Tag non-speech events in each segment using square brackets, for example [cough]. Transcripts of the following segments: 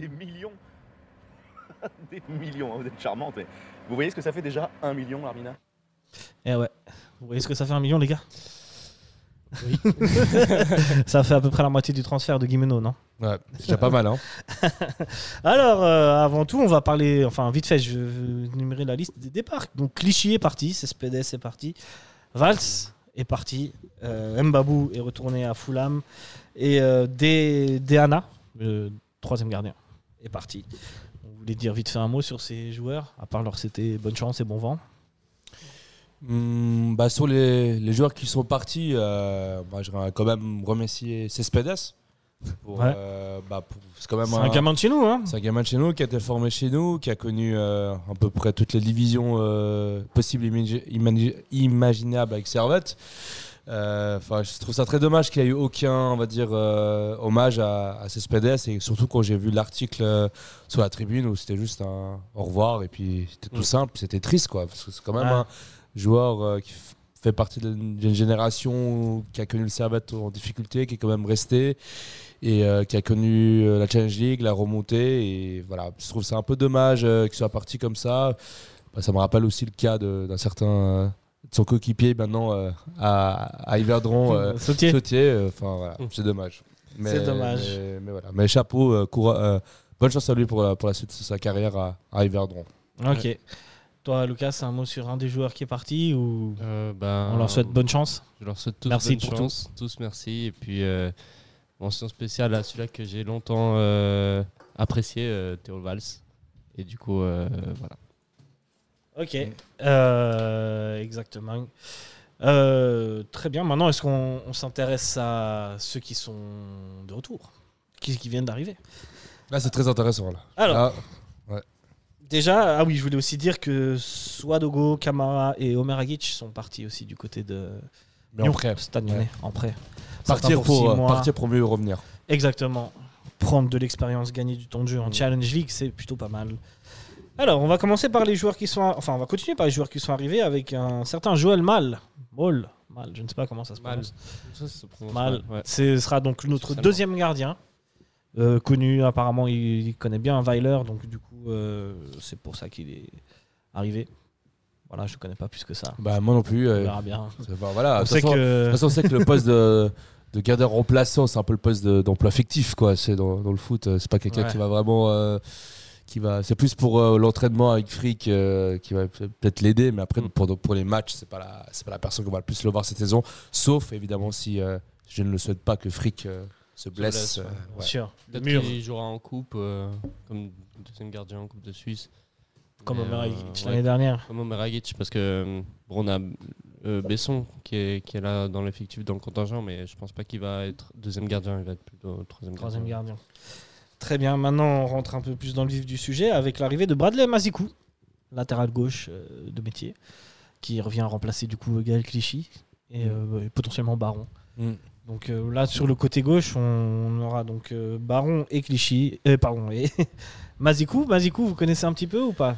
des millions. [laughs] des millions, hein, vous êtes charmante. mais Vous voyez ce que ça fait déjà un million, Larmina Eh ouais. Vous voyez ce que ça fait un million, les gars? [laughs] Ça fait à peu près la moitié du transfert de Guimeno, non? Ouais, c'est déjà pas mal. Hein. [laughs] Alors, euh, avant tout, on va parler, enfin, vite fait, je vais énumérer la liste des départs. Donc, Clichy est parti, Cespedes est parti, Valls est parti, euh, Mbabou est retourné à Fulham, et euh, De- Deana, le troisième gardien, est parti. Vous voulez dire vite fait un mot sur ces joueurs, à part leur c'était bonne chance et bon vent Hmm, bah, sur les, les joueurs qui sont partis, euh, bah, je vais quand même remercier Cespedes. Pour, Ouais. euh, bah, pour- c'est quand même un gamin de chez nous, hein C'est un gamin de chez nous qui a été formé chez nous, qui a connu euh, à peu près toutes les divisions possibles et imagi- imagi- imaginables avec Servette. Euh, Enfin, je trouve ça très dommage qu'il n'y ait eu aucun, on va dire, euh, hommage à, à Cespedes et surtout quand j'ai vu l'article euh, sur la tribune où c'était juste un au revoir et puis c'était tout Mm. simple, c'était triste quoi, parce que c'est quand même un joueur qui fait partie d'une génération qui a connu le Servette en difficulté, qui est quand même resté et euh, qui a connu la Challenge League, la remontée. Et voilà, je trouve ça un peu dommage euh, qu'il soit parti comme ça. Bah, ça me rappelle aussi le cas d'un certain son coéquipier maintenant euh, à, à Yverdron, euh, [laughs] Sautier. Sautier. euh, Enfin voilà, c'est dommage. Mais- C'est dommage. Mais, mais voilà, mais chapeau, euh, coura- euh, bonne chance à lui pour la, pour la suite de sa carrière à, à Yverdron. Ok. Toi, Lucas, un mot sur un des joueurs qui est parti ou Euh, ben, on leur souhaite bonne chance Je leur souhaite tous Merci bonne pour chance. Tous merci. Et puis, euh, mention spéciale à celui-là que j'ai longtemps euh, apprécié, euh, Théo Valls. Et du coup, euh, voilà. Ok, Euh, exactement. Euh, très bien. Maintenant, est-ce qu'on on s'intéresse à ceux qui sont de retour, qui, qui viennent d'arriver? Là, c'est très intéressant. Là. Alors, Là, déjà, ah oui, je voulais aussi dire que Swadogo, Kamara et Omer Agic sont partis aussi du côté de mais en prêt. Ouais. en prêt. Partir pour, euh, partir pour mieux revenir. Exactement. Prendre de l'expérience, gagner du temps de jeu en Mm. Challenge League, c'est plutôt pas mal. Alors, on va commencer par les joueurs qui sont. Enfin, on va continuer par les joueurs qui sont arrivés avec un certain Joël Mal. Mal. Mal, je ne sais pas comment ça se Mal. prononce. Ça, ça se prononce Mal. ouais. Ce sera donc notre deuxième gardien. Euh, connu, apparemment, il, il connaît bien Weiler, donc du coup, euh, c'est pour ça qu'il est arrivé. Voilà, je ne connais pas plus que ça. Bah, moi non plus. On euh, verra bien. c'est- bah, voilà, On de toute sait façon- De que. toute façon, on sait que le poste de, de gardien remplaçant, c'est un peu le poste de- d'emploi fictif, quoi. C'est dans, dans le foot, euh, c'est pas quelqu'un Ouais. qui va vraiment, euh, qui va. C'est plus pour euh, l'entraînement avec Frick euh, qui va peut- peut-être l'aider, mais après Mm. pour, pour les matchs, c'est pas la, c'est pas la personne qu'on va le plus le voir cette saison. Sauf évidemment si euh, je ne le souhaite pas que Frick euh, se blesse. blesse, euh, ouais. Bien ouais. sûr. Le Peut-être mur. qu'il jouera en coupe, euh, comme deuxième gardien en Coupe de Suisse. Comme Mais, Omer euh, Agic ouais, l'année dernière. Comme Omer Agic, parce que bon, on a euh, Besson qui est, qui est là dans l'effectif, dans le contingent, mais je pense pas qu'il va être deuxième gardien, il va être plutôt troisième, Troisième gardien. gardien. Très bien, maintenant on rentre un peu plus dans le vif du sujet avec l'arrivée de Bradley Mazikou, latéral gauche euh, de métier, qui revient remplacer du coup Gaël Clichy et, euh, et potentiellement Baron. Mm. Donc euh, là sur le côté gauche, on aura donc euh, Baron et Clichy, euh, pardon, et [laughs] Mazikou. Mazikou, vous connaissez un petit peu ou pas?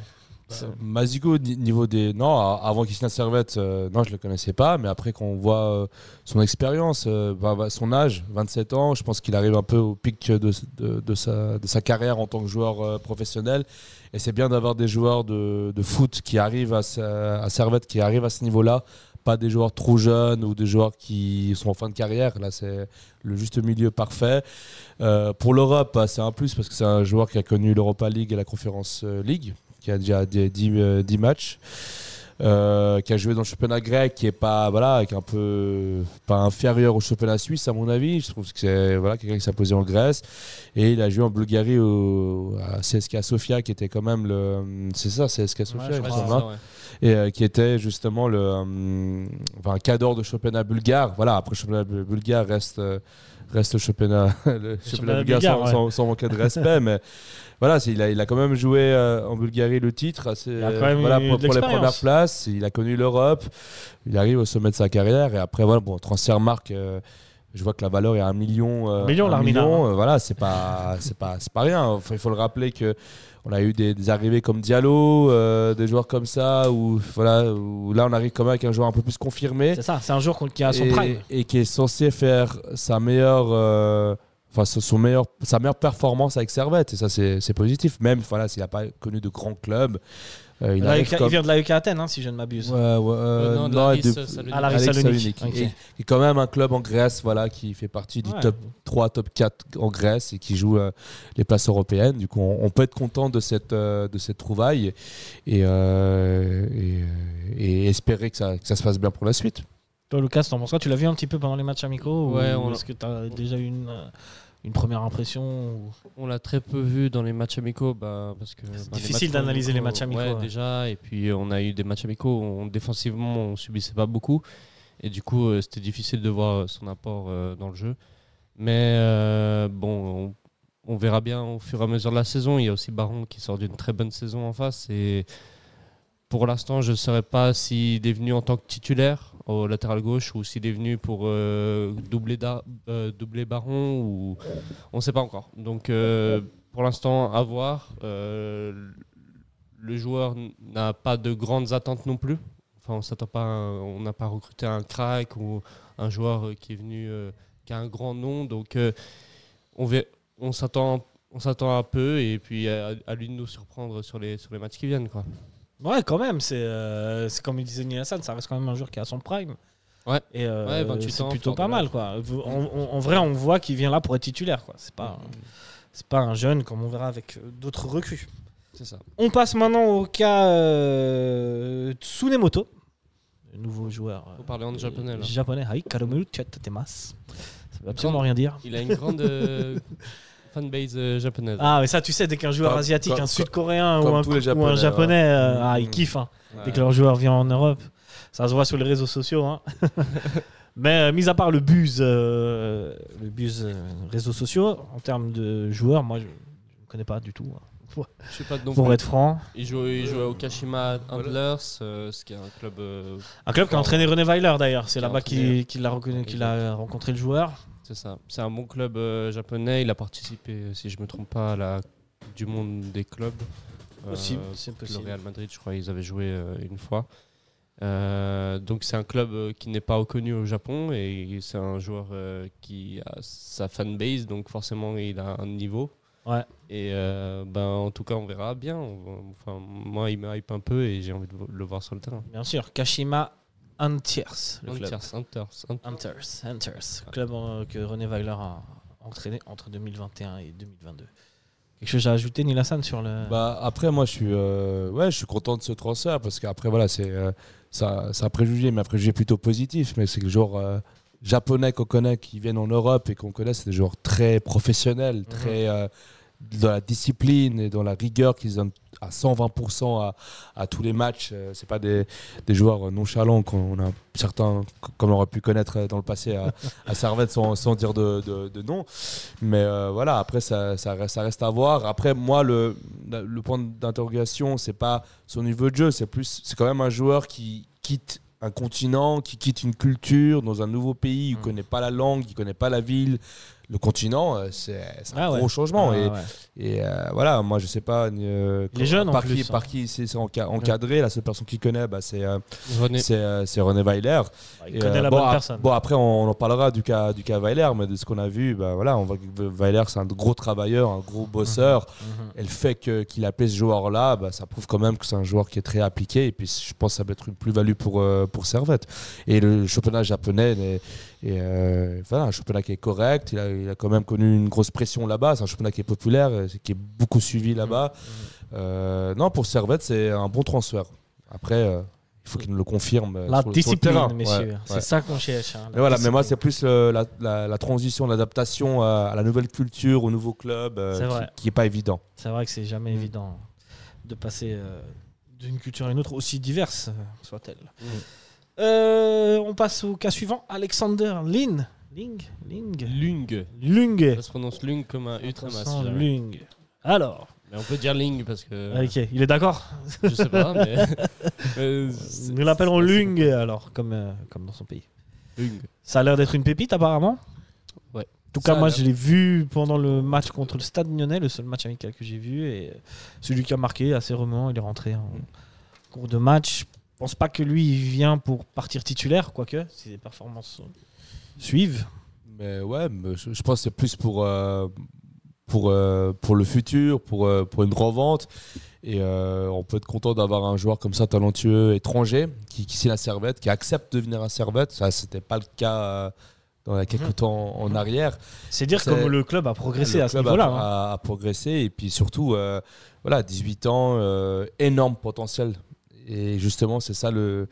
Mazigo, ni- niveau des. Non, avant qu'il signe à Servette, euh, non, je le connaissais pas. Mais après, quand on voit euh, son expérience, euh, bah, bah, son âge, 27 ans, je pense qu'il arrive un peu au pic de, de- de sa, de sa carrière en tant que joueur professionnel. Et c'est bien d'avoir des joueurs de, foot qui arrivent à, à Servette, qui arrivent à ce niveau-là. Pas des joueurs trop jeunes ou des joueurs qui sont en fin de carrière. Là, c'est le juste milieu parfait. Pour l'Europe, bah, c'est un plus parce que c'est un joueur qui a connu l'Europa League et la Conference League qui a déjà 10 matchs, euh, qui a joué dans le championnat grec, qui est pas voilà, qui est un peu pas inférieur au championnat suisse à mon avis. Je trouve que c'est voilà quelqu'un qui s'est posé en Grèce. Et il a joué en Bulgarie au, à CSKA Sofia, qui était quand même le c'est ça CSKA Sofia, je il me crois, et euh, qui était justement le euh, enfin, un cadre de championnat bulgare. Voilà, après le championnat bu- bulgare reste euh, reste le championnat [laughs] le championnat championnat bulgare, bulgare, sans, ouais. sans- sans manquer de [laughs] respect, mais voilà, il a, il a quand même joué euh, en Bulgarie le titre. assez- voilà, pour, les premières places, il a connu l'Europe. Il arrive au sommet de sa carrière et après voilà, bon, transfert marque. Je vois que la valeur est à un million. euh, Million, un million, hein. euh, voilà, c'est pas, [laughs] c'est pas, c'est pas rien. Enfin, il faut le rappeler que on a eu des, des arrivées comme Diallo, euh, des joueurs comme ça, où voilà, où là on arrive quand même avec un joueur un peu plus confirmé C'est ça, c'est un joueur qui a son et, prime. et qui est censé faire sa meilleure, euh, enfin, son meilleur, sa meilleure performance avec Servette. Et ça, c'est c'est positif. Même voilà, s'il n'a pas connu de grands clubs, euh, il arrive Il comme- vient de l'AEK Athènes, hein, si je ne m'abuse. Ouais, ouais, euh, non, de non, Laris, de- Salonique. Ah, Laris Alex Salonique. Salonique, Ok. qui- qui est quand même un club en Grèce voilà, qui fait partie du Ouais. top 3, top 4 en Grèce et qui joue euh, les places européennes. Du coup, on, on peut être content de cette, euh, de cette trouvaille et, euh, et, euh, et espérer que ça, que ça se passe bien pour la suite. Toi, Lucas, t'en penses quoi? Tu l'as vu un petit peu pendant les matchs amicaux Ouais, ou on- Est-ce que tu as déjà eu une, euh, une première impression ou- On l'a très peu vu dans les matchs amicaux bah, parce que bah, les difficile d'analyser les matchs amicaux, Ouais, ouais. déjà et puis on a eu des matchs amicaux on, défensivement on subissait pas beaucoup et du coup euh, c'était difficile de voir son apport euh, dans le jeu mais euh, bon on, on verra bien au fur et à mesure de la saison il y a aussi Baron qui sort d'une très bonne saison en face et pour l'instant je ne saurais pas s'il est venu en tant que titulaire au latéral gauche ou s'il est venu pour euh, doubler, euh, doubler Baron ou on ne sait pas encore. Donc euh, pour l'instant, à voir. Le joueur n'a pas de grandes attentes non plus. Enfin, on pas, n'a pas recruté un crack ou un joueur qui est venu, qui a un grand nom. Donc on, on s'attend, on s'attend un peu et puis à, à lui de nous surprendre sur les sur les matchs qui viennent, quoi. Ouais, quand même. C'est euh, c'est comme il disait Neil Hassan, ça reste quand même un joueur qui a son prime. Ouais. Et euh, Ouais, 28 c'est plutôt pas mal, quoi. En, en- en vrai, on voit qu'il vient là pour être titulaire, quoi. C'est pas, c'est pas un jeune comme on verra avec euh, d'autres recrues. C'est ça. On passe maintenant au cas euh, Tsunemoto, le nouveau joueur Faut parler en japonais là. japonais. Hai Tsutatemasu. Ça veut absolument Grande- rien dire. Il a une grande [laughs] fanbase euh, japonaise. Ah, mais ça, tu sais, dès qu'un joueur Comme- asiatique, comme- un sud-coréen ou un, tous les ou un Japonais, japonais, euh, ah, ils Mm. kiffent. hein. Ouais. dès que leur joueur vient en Europe. Ça se voit sur les réseaux sociaux. hein. [laughs] Mais euh, mis à part le buzz, euh, le buzz euh, réseaux sociaux, en termes de joueurs, moi je ne connais pas du tout. hein. Je sais pas non Pour être franc, Il jouait, il jouait au Kashima Antlers, euh, ce qui est un club. euh, un club qui a entraîné René Weiler d'ailleurs. C'est Qui a là-bas entraîné. qu'il qu'il a, reconnu- qu'il a rencontré le joueur. C'est ça. C'est un bon club euh, japonais. Il a participé, si je me trompe pas, à la Coupe du Monde des clubs. Euh, Possible, c'est le possible. Real Madrid, je crois, ils avaient joué euh, une fois. Euh, donc c'est un club euh, qui n'est pas reconnu au Japon et c'est un joueur euh, qui a sa fanbase, donc forcément il a un niveau. Ouais. Et euh, ben, en tout cas, on verra bien. Enfin, moi, il me hype un peu et j'ai envie de le voir sur le terrain. Bien sûr, Kashima Antiers, le club. Hunters, Hunters, Hunters. Hunters, Hunters, club euh, que René Weiler a entraîné entre 2021 et 2022. Quelque chose à ajouter, Nilassan, sur le. Bah, après, moi, je suis, euh, ouais, je suis content de ce transfert parce qu'après, voilà, c'est euh, ça, préjugé, mais un préjugé plutôt positif. Mais c'est que le joueur euh, japonais qu'on connaît, qui viennent en Europe et qu'on connaît, c'est des joueurs très professionnels, très euh, dans la discipline et dans la rigueur qu'ils donnent à 120% à, à tous les matchs. Euh, c'est pas des, des joueurs nonchalants qu'on a certains, comme on aurait pu connaître dans le passé à, à Servette sans, sans dire de, de. Mais euh, voilà, après, ça, ça, reste, ça reste à voir. Après, moi, le, le point d'interrogation, c'est pas son niveau de jeu, c'est plus, c'est quand même un joueur qui quitte un continent, qui quitte une culture dans un nouveau pays, il Mm. connaît pas la langue, il connaît pas la ville. Le continent, euh, c'est un Ah ouais. gros changement. Ah, et ouais. et euh, voilà, moi je sais pas euh, Les jeunes, en par, plus, qui, hein. par qui c'est c'est enca- encadré. La seule personne qui connaît, bah, c'est euh, René. c'est René Weiler. Il Et, connaît la bon, bonne personne. Bon, après, on, on en parlera du cas, du cas Weiler, mais de ce qu'on a vu, bah, voilà, on voit que Weiler, c'est un gros travailleur, un gros bosseur. Mhm. Et le fait qu'il appelé ce joueur-là, bah, ça prouve quand même que c'est un joueur qui est très appliqué. Et puis, je pense que ça peut être une plus-value pour, pour Servette. Et le championnat japonais euh, voilà, un championnat qui est correct. Il a, il a quand même connu une grosse pression là-bas. C'est un championnat qui est populaire, euh, qui est beaucoup suivi là-bas. Euh, non, pour Servette, c'est un bon transfert. Après, euh, il faut qu'il nous le confirme. La sur le- sur le discipline, messieurs. Ouais, C'est ouais. ça qu'on cherche. hein, Mais voilà, mais moi, discipline. c'est plus euh, la, la- la transition, l'adaptation à, à la nouvelle culture, au nouveau club, qui- n'est pas évident. C'est vrai que c'est jamais Mm. évident de passer d'une culture à une autre, aussi diverse soit-elle. Mm. On passe au cas suivant. Alexander Lin. Ling Ling Lung. Lung. Ça se prononce Lung comme un U si. Lung. Alors, Mais on peut dire Ling parce que. ok, il est d'accord Je sais pas, mais. [laughs] Nous l'appellerons Lung, alors, comme, euh, comme dans son pays. Lung. Ça a l'air d'être une pépite, apparemment. Ouais. En tout cas, moi, je l'ai vu pendant le match contre le Stade Lyonnais, le seul match amical que j'ai vu. Et euh, celui qui a marqué, assez remuant, il est rentré en cours de match. Je pense pas que lui, il vient pour partir titulaire, quoique, si les performances euh, suivent. Mais ouais, mais je, je pense que c'est plus pour, euh, pour, euh, pour le futur, pour, euh, pour une revente. Et euh, on peut être content d'avoir un joueur comme ça, talentueux, étranger, qui, qui signe à Servette, qui accepte de venir à Servette. Ça, c'était pas le cas euh, dans les quelques Mhm. temps en arrière. C'est dire comme le club a progressé Le à ce club niveau-là. a, hein. a- progressé et puis surtout, euh, voilà, 18 ans, euh, énorme potentiel. Et justement, c'est ça le-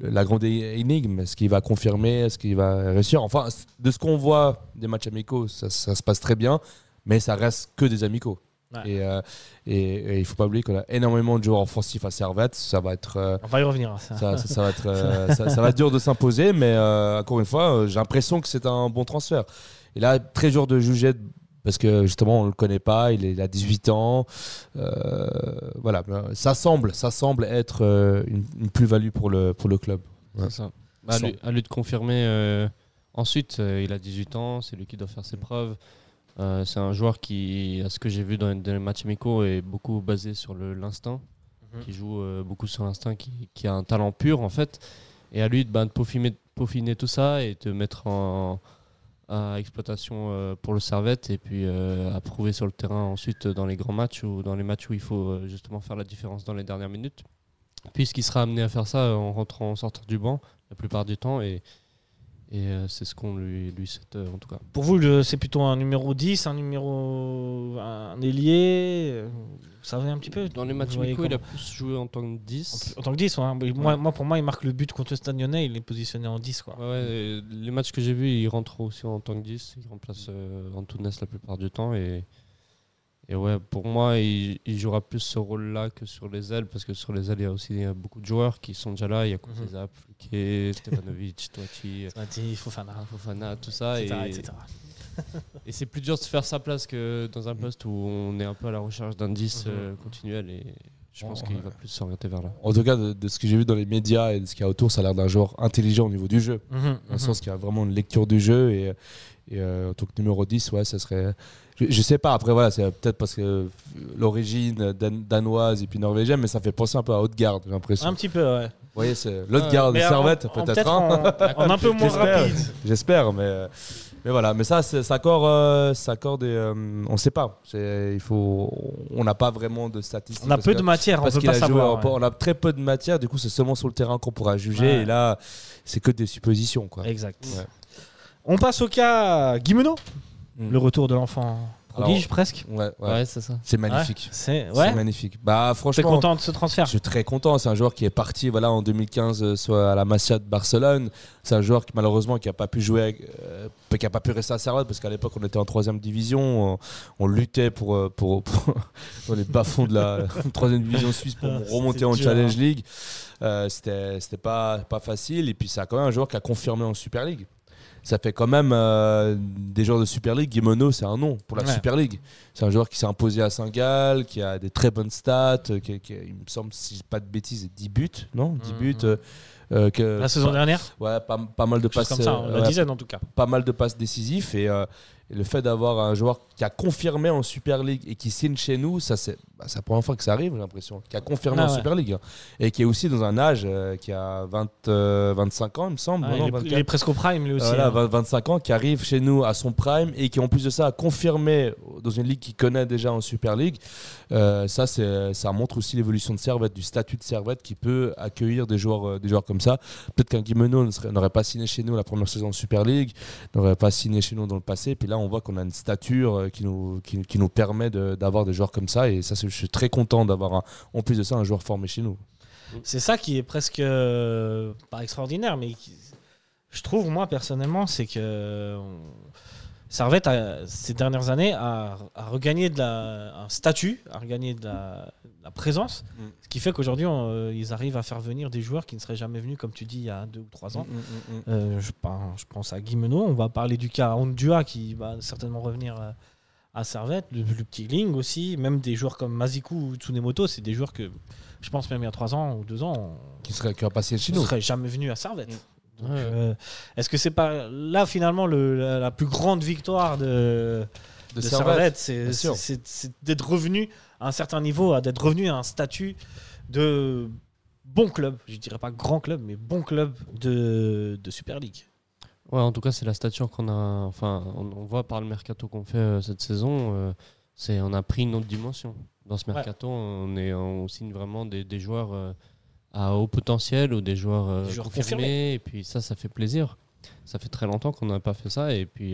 la grande énigme. Est-ce qu'il va confirmer Est-ce qu'il va réussir? Enfin, de ce qu'on voit des matchs amicaux, ça, ça se passe très bien, mais ça reste que des amicaux. Ouais. Et, euh, et, et il faut pas oublier qu'on a énormément de joueurs offensifs à Servette. Ça va être, euh, On va y revenir. ça. ça, ça- ça va être, [laughs] euh, ça, va être dur de s'imposer, mais euh, encore une fois, j'ai l'impression que c'est un bon transfert. Et là, très dur de juger parce que justement, on le connaît pas. Il, est, il a 18 ans. Euh, voilà, ça semble, ça semble être euh, une, une plus-value pour le, pour le club. Ouais. C'est ça. Bah, à, lui, à lui de confirmer. euh, ensuite, euh, il a 18 ans, c'est lui qui doit faire ses preuves. C'est un joueur qui, à ce que j'ai vu dans, dans les matchs amicaux, est beaucoup basé sur l'instinct, Mhm. qui joue beaucoup sur l'instinct, qui, qui a un talent pur en fait. Et à lui de, bah, de peaufiner, peaufiner tout ça et de mettre en à exploitation euh, pour le Servette et puis euh, à prouver sur le terrain ensuite dans les grands matchs ou dans les matchs où il faut euh, justement faire la différence dans les dernières minutes. Puisqu'il sera amené à faire ça en rentrant en sortant du banc la plupart du temps et, et euh, c'est ce qu'on lui, lui souhaite euh, en tout cas. Pour vous, c'est plutôt un numéro 10, un numéro. un ailier euh, Vous savez un petit peu? Dans les matchs amicaux, il a plus joué en tant que 10. En tant que 10, ouais, moi, moi, pour moi, il marque le but contre Stade Lyonnais, il est positionné en 10. Quoi. Ouais, les matchs que j'ai vus, il rentre aussi en tant que 10. Il remplace euh, Antunes la plupart du temps. Et, et ouais, pour moi, il, il jouera plus ce rôle-là que sur les ailes. Parce que sur les ailes, il y a aussi beaucoup de joueurs qui sont déjà là. Il y a va être- Il faut faire un- Fofana, tout ça. etc., et etc. [laughs] et c'est plus dur de se faire sa place que dans un poste où on est un peu à la recherche d'un 10 Mhm. euh, continuel. Et je pense qu'il va plus s'orienter vers là. En tout cas, de, de ce que j'ai vu dans les médias et de ce qu'il y a autour, ça a l'air d'un joueur intelligent au niveau du jeu. Mhm, Dans le mhm. sens qu'il y a vraiment une lecture du jeu et, et euh, en tant que numéro 10, ouais, ça serait. Je, je sais pas, après voilà, c'est peut-être parce que l'origine dan- danoise et puis norvégienne, mais ça fait penser un peu à Haute-Garde, j'ai l'impression. Un petit peu, ouais. Vous voyez, c'est l'Haute-Garde, Mais en- Servette, peut-être. en, hein. un peu moins rapide. J'espère, mais, euh, mais voilà. Mais ça, ça accorde, euh, ça accorde des, euh, on ne sait pas. Il faut, on n'a pas vraiment de statistiques. On a peu que- de matière, on parce peut pas a joué ouais. On a très peu de matière, du coup, c'est seulement sur le terrain qu'on pourra juger. Ouais. Et là, c'est que des suppositions, quoi. Exact. Ouais. On passe au cas Guimeno, Mm. le retour de l'enfant presque. Ouais, ouais. Ouais, c'est ça. C'est magnifique. C'est C'est ouais. magnifique. Bah, T'es franchement, content de ce transfert je suis très content. C'est un joueur qui est parti voilà, en 2015 euh, soit à la Masia de Barcelone. C'est un joueur qui malheureusement qui n'a pas pu jouer, avec- euh, qui n'a pas pu rester à Servette parce qu'à l'époque on était en troisième division. On, on luttait pour, euh, pour, pour- [laughs] dans les bas-fonds de la [laughs] troisième division suisse pour Ah, remonter en dur, Challenge hein. League. Euh, c'était c'était pas, pas facile. Et puis c'est quand même un joueur qui a confirmé en Super League. Ça fait quand même euh, des joueurs de Super League. Guimono, c'est un nom pour la Ouais. Super League. C'est un joueur qui s'est imposé à Saint-Gall, qui a des très bonnes stats, euh, qui, il me semble, si je pas de bêtises, 10 buts, non? 10 Mhm. buts. euh, euh, que, La saison dernière? Ouais, pas, pas mal de passes. comme ça, euh, la ouais, dizaine en tout cas. pas mal de passes décisifs et, et le fait d'avoir un joueur qui a confirmé en Super League et qui signe chez nous, ça c'est bah, la première fois que ça arrive, j'ai l'impression. Qui a confirmé Ah en ouais. Super League hein. et qui est aussi dans un âge euh, qui a 20, euh, 25 ans, il me semble. Ah, non, il, est, 24. il est presque au prime lui aussi. Voilà, hein. 20 25 ans, qui arrive chez nous à son prime et qui en plus de ça a confirmé dans une ligue qu'il connaît déjà en Super League. Euh, ça, ça montre aussi l'évolution de Servette, du statut de Servette qui peut accueillir des joueurs, euh, des joueurs comme ça. Peut-être qu'un Guimeno n'aurait pas signé chez nous la première saison en Super League, n'aurait pas signé chez nous dans le passé. Puis là, on voit qu'on a une stature euh, qui nous, qui, nous permet d'avoir des joueurs comme ça. Et ça, je suis très content d'avoir, en plus de ça, un joueur formé chez nous. C'est ça qui est presque euh, pas extraordinaire, mais je trouve moi personnellement, c'est que on- Servette a- ces dernières années a, a regagné de la, un statut, a regagné de la, la présence, Mm. ce qui fait qu'aujourd'hui euh, ils arrivent à faire venir des joueurs qui ne seraient jamais venus, comme tu dis, il y a deux ou trois ans. Euh, je, pense- je pense à Guimeno, on va parler du cas Ondua qui va certainement revenir euh, à Servette, le, le petit Ling aussi, même des joueurs comme Mazikou ou Tsunemoto, c'est des joueurs que je pense même il y a trois ans ou deux ans, on Qui serait qui va passer chez ne nous. serait jamais venu à Servette. Ouais. euh, Est-ce que c'est pas là finalement le- la, la plus grande victoire de, de, Servette, c'est- d'être revenu à un certain niveau, d'être revenu à un statut de bon club, je dirais pas grand club, mais bon club de, de Super League. Ouais, en tout cas, c'est la stature qu'on a. Enfin, on, on voit par le mercato qu'on fait euh, cette saison, euh, c'est on a pris une autre dimension. Dans ce Ouais. mercato, on, est, on signe vraiment des, des joueurs euh, à haut potentiel ou des joueurs, Des joueurs confirmés, confirmés. Et puis ça, ça fait plaisir. Ça fait très longtemps qu'on n'a pas fait ça. Et puis,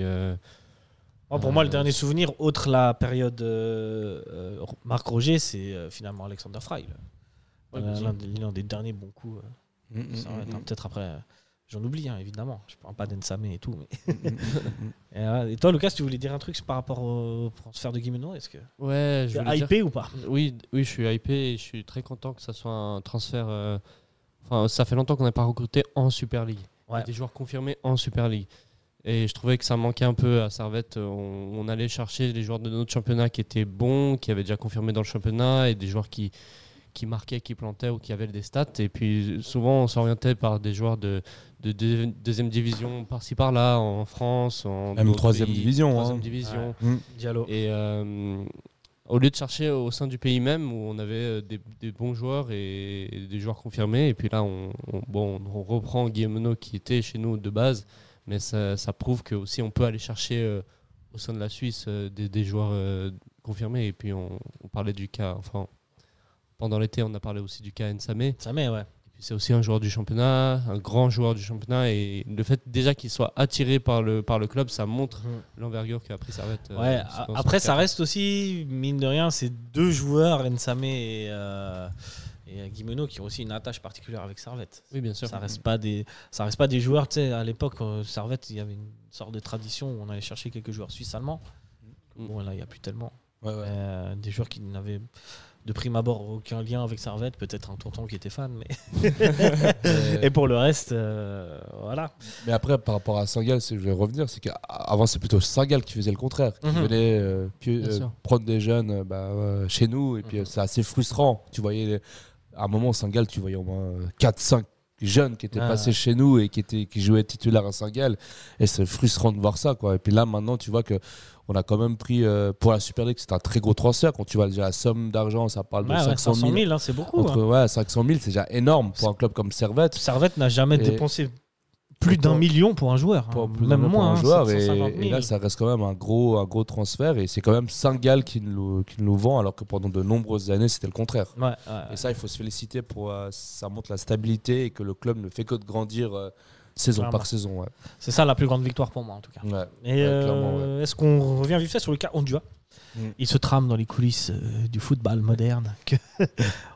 Moi, pour moi, le dernier souvenir, autre la période euh, euh, Marc Roger, c'est euh, finalement Alexander Fry. Ouais. L'un des, derniers bons coups. euh, Mm, mm, mm, Peut-être après, euh, j'en oublie, hein, évidemment. Je parle pas d'Ensame et tout. Mais... [laughs] et, euh, et toi, Lucas, tu voulais dire un truc par rapport au transfert de Guimeno Est-ce que ouais, tu je es voulais dire hypé ou pas? Oui, oui, je suis hypé et je suis très content que ça soit un transfert. euh, Enfin, ça fait longtemps qu'on n'a pas recruté en Super League. Ouais. Des joueurs confirmés en Super League. Et je trouvais que ça manquait un peu à Servette. On, on allait chercher les joueurs de notre championnat qui étaient bons, qui avaient déjà confirmé dans le championnat, et des joueurs qui, qui marquaient, qui plantaient ou qui avaient des stats. Et puis souvent, on s'orientait par des joueurs de, de, deux- deuxième division par-ci par-là, en France, en Même troisième pays. division, Troisième hein. division. Mm. Diallo. Et euh, au lieu de chercher au sein du pays même où on avait euh, des, des bons joueurs et, et des joueurs confirmés, et puis là on, on- bon, on reprend Guillemeno qui était chez nous de base, mais ça, ça prouve que aussi on peut aller chercher euh, au sein de la Suisse euh, des, des joueurs euh, confirmés. Et puis on, on parlait du cas, enfin pendant l'été on a parlé aussi du cas Nsame. Ça met, ouais. Et puis c'est aussi un joueur du championnat, un grand joueur du championnat, et le fait déjà qu'il soit attiré par le, par le club, ça montre l'envergure qu'a pris Servette. Ouais, après, ça reste aussi, mine de rien, c'est deux joueurs, Nsame et, euh, et Guimeno, qui ont aussi une attache particulière avec Servette. Oui, bien sûr. Ça reste pas des, ça reste pas des joueurs. Tu sais, à l'époque, euh, Servette, il y avait une sorte de tradition où on allait chercher quelques joueurs suisses allemands. Mm. Bon, là, il n'y a plus tellement. Ouais, ouais. Euh, des joueurs qui n'avaient de prime abord aucun lien avec Servette, peut-être un tonton qui était fan, mais. [laughs] et pour le reste, euh, voilà. Mais après, par rapport à Saint-Gall, c'est- je vais revenir, c'est qu'avant, c'est plutôt Saint-Gall qui faisait le contraire, qui Mhm. venait euh, euh, prendre des jeunes euh, bah, euh, chez nous, et puis Mhm. euh, c'est assez frustrant. Tu voyais, les- à un moment, Saint-Gall, tu voyais au moins 4-5 jeunes qui étaient Ah. passés chez nous et qui, étaient, qui jouaient titulaires à Saint-Gall, et c'est frustrant de voir ça. Quoi. Et puis là, maintenant, tu vois que on a quand même pris, euh, pour la Super League, c'est un très gros transfert. Quand tu vois déjà la somme d'argent, ça parle de Ouais, ouais, 500 500 000. 000, hein, c'est beaucoup. Entre, hein. ouais, 500 000, c'est déjà énorme pour un club comme Servette. Servette n'a jamais Et- dépensé plus d'un million pour un joueur. hein. pour plus Même moins, pour un hein, joueur. Et, 750 000. et là, ça reste quand même un gros, un gros transfert. Et c'est quand même Saint-Gall qui nous, qui nous vend, alors que pendant de nombreuses années, c'était le contraire. Ouais, ouais, Et ça, il faut se féliciter pour euh, ça montre la stabilité et que le club ne fait que de grandir euh, saison Clairement. par saison. Ouais. C'est ça la plus grande victoire pour moi en tout cas. Ouais. Et euh, est-ce qu'on revient vite fait sur le cas Ondua Mm. Il se trame dans les coulisses euh, du football moderne. Que [laughs]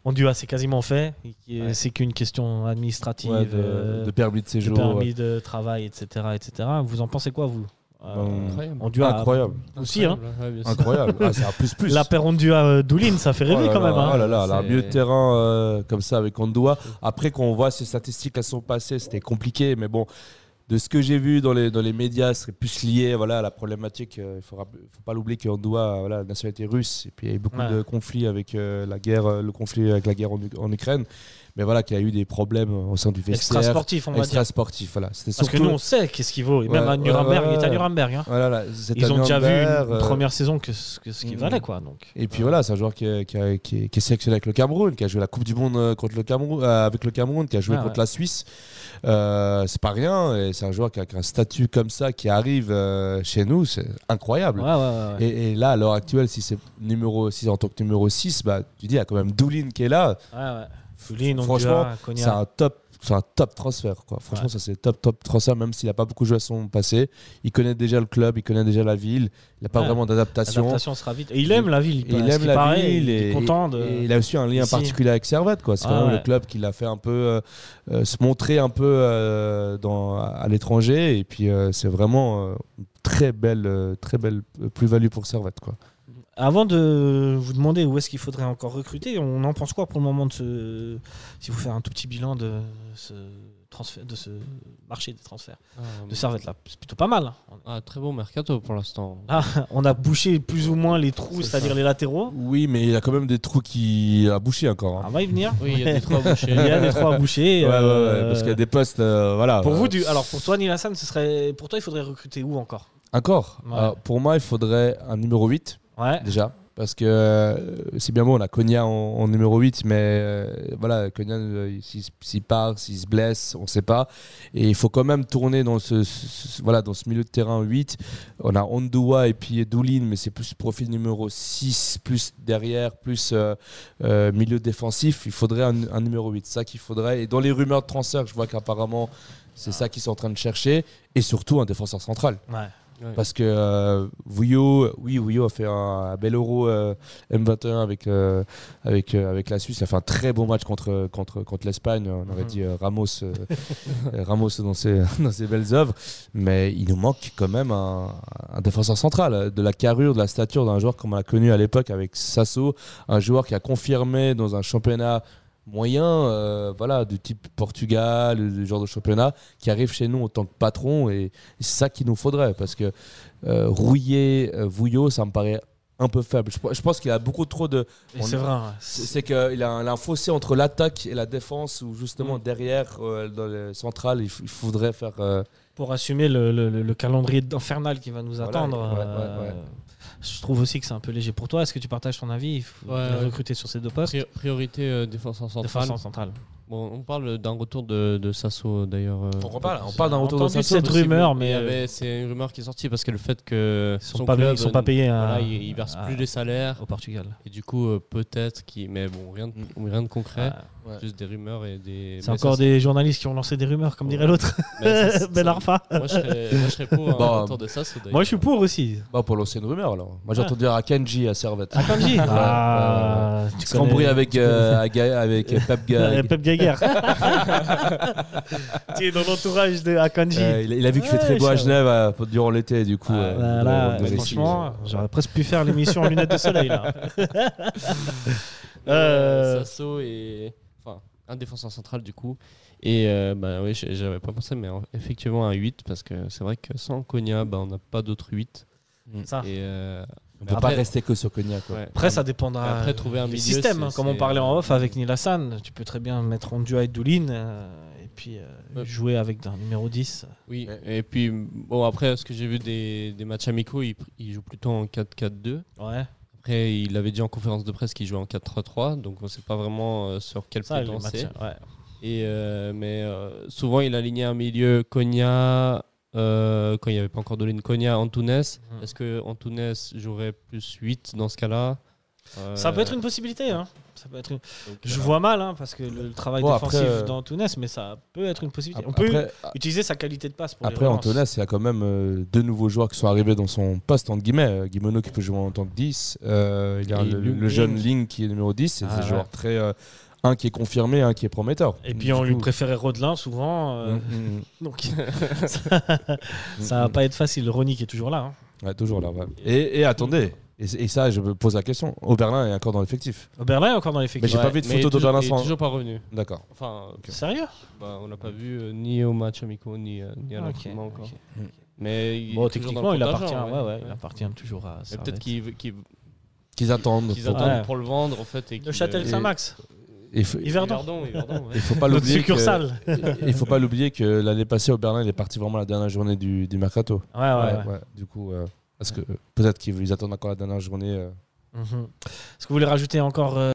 Ondua, c'est quasiment fait. Ouais. C'est qu'une question administrative, de, euh, de permis de de séjour. permis de travail, etc., etc. Vous en pensez quoi, vous Euh, Ben, Incroyable. Ondua, Incroyable. Aussi, hein. Incroyable. Ah, c'est un plus plus. La paire Ondua euh, Doulin, ça fait rêver Oh là quand là, même. hein. Oh là là, là, un milieu de terrain euh, comme ça avec Ondoa. Après qu'on voit ses statistiques elles sont passées, c'était compliqué, mais bon, de ce que j'ai vu dans les, dans les médias, ce serait plus lié voilà, à la problématique. euh, Il ne faut, faut pas l'oublier qu'Ondoa a voilà, la nationalité russe, et puis il y a eu beaucoup Ouais. de conflits avec euh, la guerre, le conflit avec la guerre en, en Ukraine, mais voilà qu'il y a eu des problèmes au sein du Extra vestiaire. sportif, on va Extra dire. sportif, voilà. Parce que nous, on sait qu'est-ce qu'il vaut. Et même Ouais, à Nuremberg, ouais, il est à. Nuremberg. hein. Voilà, là, Ils à ont déjà vu une euh, première saison que ce que ce qu'il mm. valait, quoi. Donc. Et puis voilà, c'est un joueur qui, est- qui, a- qui est, qui est sélectionné avec le Cameroun, qui a joué la Coupe du Monde euh, contre le Cameroun, euh, avec le Cameroun, qui a joué Ah, contre la Suisse. Euh, c'est pas rien, et c'est un joueur qui a, un statut comme ça qui arrive euh, chez nous, c'est incroyable. Et, et là, à l'heure actuelle, si c'est numéro 6 en tant que numéro 6, bah, tu dis, il y a quand même Doulin qui est là. Franchement. C'est un top. C'est un top transfert. Quoi. Franchement, Ouais. ça c'est top, top transfert, même s'il n'a pas beaucoup joué à son passé. Il connaît déjà le club, il connaît déjà la ville. Il n'a pas Ouais. vraiment d'adaptation. L'adaptation sera vite. Et il aime la ville. Il ce aime la paraît, ville Il est et, content de. et il a aussi un lien ici. particulier avec Servette. C'est quand Ah même ouais. le club qui l'a fait un peu euh, euh, se montrer un peu euh, dans, à l'étranger. Et puis euh, c'est vraiment euh, une très belle, euh, très belle plus-value pour Servette. Quoi. Avant de vous demander où est-ce qu'il faudrait encore recruter, on en pense quoi pour le moment de ce. Si vous faites un tout petit bilan de ce transfert, de ce marché des transferts Ah, de Servette là, c'est plutôt pas mal. hein. ah, très beau mercato pour l'instant. Ah, [laughs] on a bouché plus ou moins les trous, C'est c'est-à-dire les latéraux. Oui, mais il y a quand même des trous qui a bouché encore. hein. On va y venir. Oui, il y a des trous à boucher. [laughs] Il y a des trous à boucher. Ouais, ouais, ouais, euh, parce qu'il y a des postes. euh, voilà. Pour Euh, vous, du... alors pour toi, Neil Hassan, ce serait... pour toi, il faudrait recruter où encore? Encore? Ouais. Pour moi, il faudrait un numéro 8 Ouais. déjà. Parce que euh, c'est bien beau, on a Konya en, en numéro 8, mais euh, voilà, Konya, euh, s'il part, s'il se blesse, on ne sait pas. Et il faut quand même tourner dans ce, ce- ce- voilà, dans ce milieu de terrain 8. On a Ondua et puis Doulin, mais c'est plus profil numéro 6, plus derrière, plus euh, milieu défensif. Il faudrait un, un numéro 8, c'est ça qu'il faudrait. Et dans les rumeurs de transfert, je vois qu'apparemment, c'est ça qu'ils sont en train de chercher. Et surtout, un défenseur central. Ouais. Ouais. Parce que euh, Vouillot, oui, Vouillot a fait un, un bel euro euh, M21 avec, euh, avec, euh, avec la Suisse. Il a fait un très bon match contre, contre, contre l'Espagne. On aurait Mhm. dit euh, Ramos, euh, [laughs] Ramos dans, ses, [laughs] dans ses belles œuvres. Mais il nous manque quand même un, un défenseur central. De la carrure, de la stature d'un joueur comme on l'a connu à l'époque avec Sasso. Un joueur qui a confirmé dans un championnat moyen, euh, voilà, du type Portugal, du genre de championnat, qui arrive chez nous en tant que patron. Et c'est ça qu'il nous faudrait. Parce que euh, Rouillé, euh, Vouillot, ça me paraît un peu faible. Je, je pense qu'il a beaucoup trop de. C'est vrai. C'est qu'il a, a un fossé entre l'attaque et la défense, où justement Mm. derrière, euh, dans le central, il, faudrait faire. euh, Pour assumer le, le- le- le calendrier infernal qui va nous Voilà, attendre. ouais, ouais, ouais. Je trouve aussi que c'est un peu léger pour toi. Est-ce que tu partages ton avis? Il faut Ouais, recruter sur ces deux postes. Pri- priorité euh, défenseur central. Défenseur central. Bon, on parle d'un retour de, de Sasso d'ailleurs. euh, On parle, on parle d'un retour de Sasso. cette rumeur, mais euh, c'est une rumeur qui est sortie parce que le fait que ils sont son pas, club, ils sont pas payés à- voilà, il, il verse à- plus les salaires au Portugal. et du coup euh, peut-être qu'il mais bon rien de, rien de concret, Ouais. juste des rumeurs et des. C'est encore ça, des journalistes qui ont lancé des rumeurs, comme dirait l'autre. [laughs] [laughs] Ben Arfa. Moi je serais, moi, je serais pour un [laughs] Bon, retour de Sasso. d'ailleurs. Moi, je suis pour aussi. Bah, pour lancer une rumeur alors. Moi j'ai Ah. entendu dire à Kenji à Servette. Akanji. Ah, tu Se embrouiller avec, avec, avec Pep connais- Gaguerre. tu es dans l'entourage de Akanji. Euh, il, a- il a vu qu'il fait très beau à Genève euh, durant l'été, du coup. Ah, euh, Voilà, de- de- de- franchement, j'aurais presque pu faire l'émission en lunettes de soleil là. Euh, [laughs] Euh, Sasso et enfin un défenseur central du coup et euh, bah oui j'avais pas pensé mais en- effectivement un 8 parce que c'est vrai que sans Konya bah, on n'a pas d'autres 8 Ça. et euh, On mais peut pas après- rester que sur Cognac. Quoi. ouais. Après, ça dépendra Après, trouver un du milieu, système. comme on parlait en off avec Nilassan, tu peux très bien mettre Ondua et Doulin euh, et puis euh, Ouais. jouer avec un numéro 10. Oui, et puis bon après ce que j'ai vu des, des matchs amicaux, il, joue plutôt en 4-4-2. Ouais, Après, il avait dit en conférence de presse qu'il jouait en 4-3-3, donc on sait pas vraiment euh, sur quel matchs. c'est. Ouais. Et euh, mais euh, souvent il alignait un milieu Konya euh, quand il n'y avait pas encore Dolin Konya Antunes. Mhm. Est-ce que Antunes jouerait plus 8 dans ce cas-là Euh, Ça peut être une possibilité. Hein. Ça peut être une- donc, Je voilà. vois mal hein, parce que le, le travail Bon, défensif après, euh, d'Antunes, mais ça peut être une possibilité. On Après, peut utiliser sa qualité de passe pour Après, relances. Antones, il y a quand même euh, deux nouveaux joueurs qui sont arrivés dans son poste, entre guillemets. Euh, Guimeno qui peut jouer en tant que 10. Euh, il y a le, jeune Ling qui est numéro 10. C'est Ah, des ouais. joueurs très. Euh, un qui est confirmé, un qui est prometteur. Et puis Du on lui préférait Rodelin souvent. euh, Mm, mm, [laughs] Donc mm, [laughs] ça va mm. pas être facile. Ronny qui est toujours là. hein. Ouais, toujours là. ouais. Et, et attendez, et, et ça, je me pose la question. Oberlin est encore dans l'effectif. Oberlin est encore dans l'effectif. Mais j'ai Ouais, pas vu de photo d'Oberlin il est sans- toujours pas revenu. D'accord. Enfin, Sérieux bah, on l'a pas vu euh, ni au match amicaux ni, euh, ni à Ok, l'entraînement encore. Mais il Bon, techniquement, il appartient, contingent, ouais, ouais, ouais. il appartient toujours à. Peut-être qu'ils attendent. qu'ils attendent Ouais. pour le vendre en fait. Et Le qu'ils, Châtel euh, Saint-Max, Il faut, Yverdon. Yverdon, Yverdon, ouais. [laughs] il faut pas l'oublier. que-. Il faut pas l'oublier que l'année passée, Oberlin, il est parti vraiment la dernière journée du, du mercato. Ouais, ouais, ouais. ouais. Du coup, euh, parce que euh, peut-être qu'ils ils attendent encore la dernière journée. euh, Mhm. Est-ce que vous voulez rajouter encore euh,